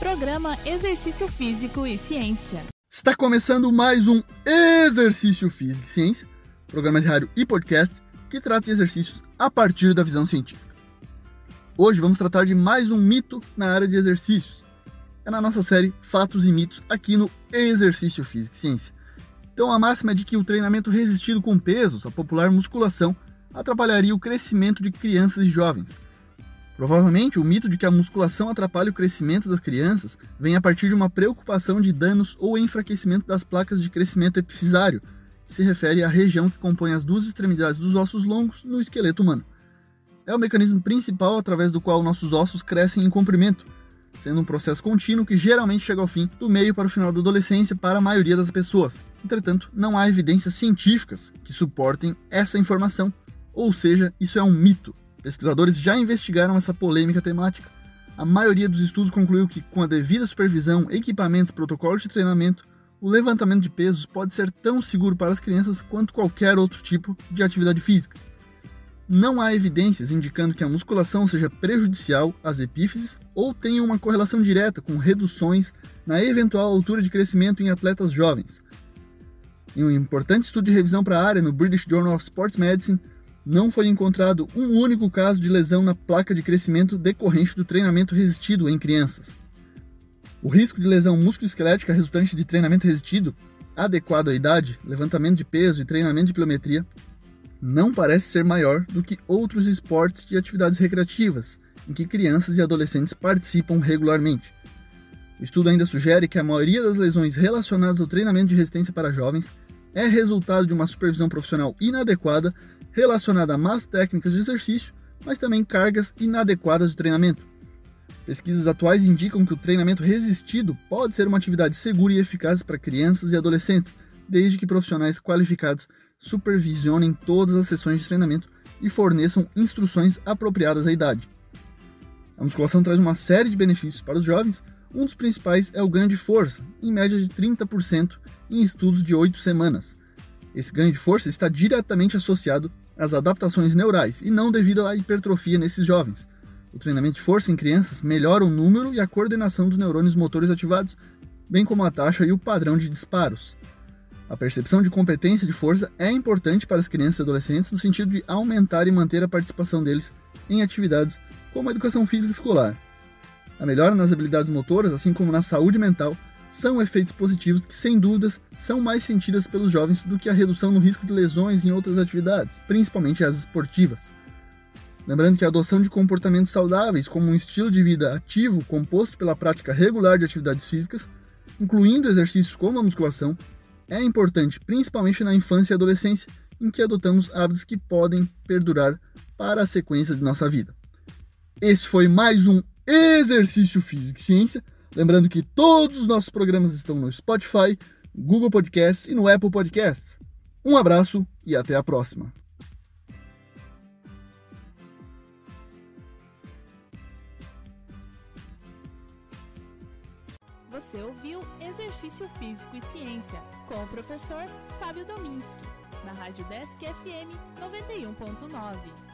Programa Exercício Físico e Ciência. Está começando mais um Exercício Físico e Ciência, programa de rádio e podcast que trata de exercícios a partir da visão científica. Hoje vamos tratar de mais um mito na área de exercícios. É na nossa série Fatos e Mitos aqui no Exercício Físico e Ciência. Então a máxima é de que o treinamento resistido com pesos, a popular musculação, atrapalharia o crescimento de crianças e jovens. Provavelmente o mito de que a musculação atrapalha o crescimento das crianças vem a partir de uma preocupação de danos ou enfraquecimento das placas de crescimento epifisário, que se refere à região que compõe as duas extremidades dos ossos longos no esqueleto humano. É o mecanismo principal através do qual nossos ossos crescem em comprimento, sendo um processo contínuo que geralmente chega ao fim do meio para o final da adolescência para a maioria das pessoas. Entretanto, não há evidências científicas que suportem essa informação ou seja, isso é um mito. Pesquisadores já investigaram essa polêmica temática. A maioria dos estudos concluiu que, com a devida supervisão, equipamentos, protocolos de treinamento, o levantamento de pesos pode ser tão seguro para as crianças quanto qualquer outro tipo de atividade física. Não há evidências indicando que a musculação seja prejudicial às epífises ou tenha uma correlação direta com reduções na eventual altura de crescimento em atletas jovens. Em um importante estudo de revisão para a área no British Journal of Sports Medicine, não foi encontrado um único caso de lesão na placa de crescimento decorrente do treinamento resistido em crianças. O risco de lesão musculoesquelética resultante de treinamento resistido, adequado à idade, levantamento de peso e treinamento de pliometria, não parece ser maior do que outros esportes de atividades recreativas, em que crianças e adolescentes participam regularmente. O estudo ainda sugere que a maioria das lesões relacionadas ao treinamento de resistência para jovens é resultado de uma supervisão profissional inadequada relacionada a más técnicas de exercício, mas também cargas inadequadas de treinamento. Pesquisas atuais indicam que o treinamento resistido pode ser uma atividade segura e eficaz para crianças e adolescentes, desde que profissionais qualificados supervisionem todas as sessões de treinamento e forneçam instruções apropriadas à idade. A musculação traz uma série de benefícios para os jovens, um dos principais é o ganho de força, em média de 30% em estudos de 8 semanas. Esse ganho de força está diretamente associado às adaptações neurais e não devido à hipertrofia nesses jovens. O treinamento de força em crianças melhora o número e a coordenação dos neurônios motores ativados, bem como a taxa e o padrão de disparos. A percepção de competência de força é importante para as crianças e adolescentes no sentido de aumentar e manter a participação deles em atividades como a educação física escolar. A melhora nas habilidades motoras, assim como na saúde mental, são efeitos positivos que, sem dúvidas, são mais sentidas pelos jovens do que a redução no risco de lesões em outras atividades, principalmente as esportivas. Lembrando que a adoção de comportamentos saudáveis, como um estilo de vida ativo composto pela prática regular de atividades físicas, incluindo exercícios como a musculação, é importante principalmente na infância e adolescência, em que adotamos hábitos que podem perdurar para a sequência de nossa vida. Este foi mais um Exercício Físico e Ciência. Lembrando que todos os nossos programas estão no Spotify, Google Podcasts e no Apple Podcasts. Um abraço e até a próxima. Você ouviu Exercício Físico e Ciência com o professor Fábio Dominski, na Rádio Desk FM 91.9.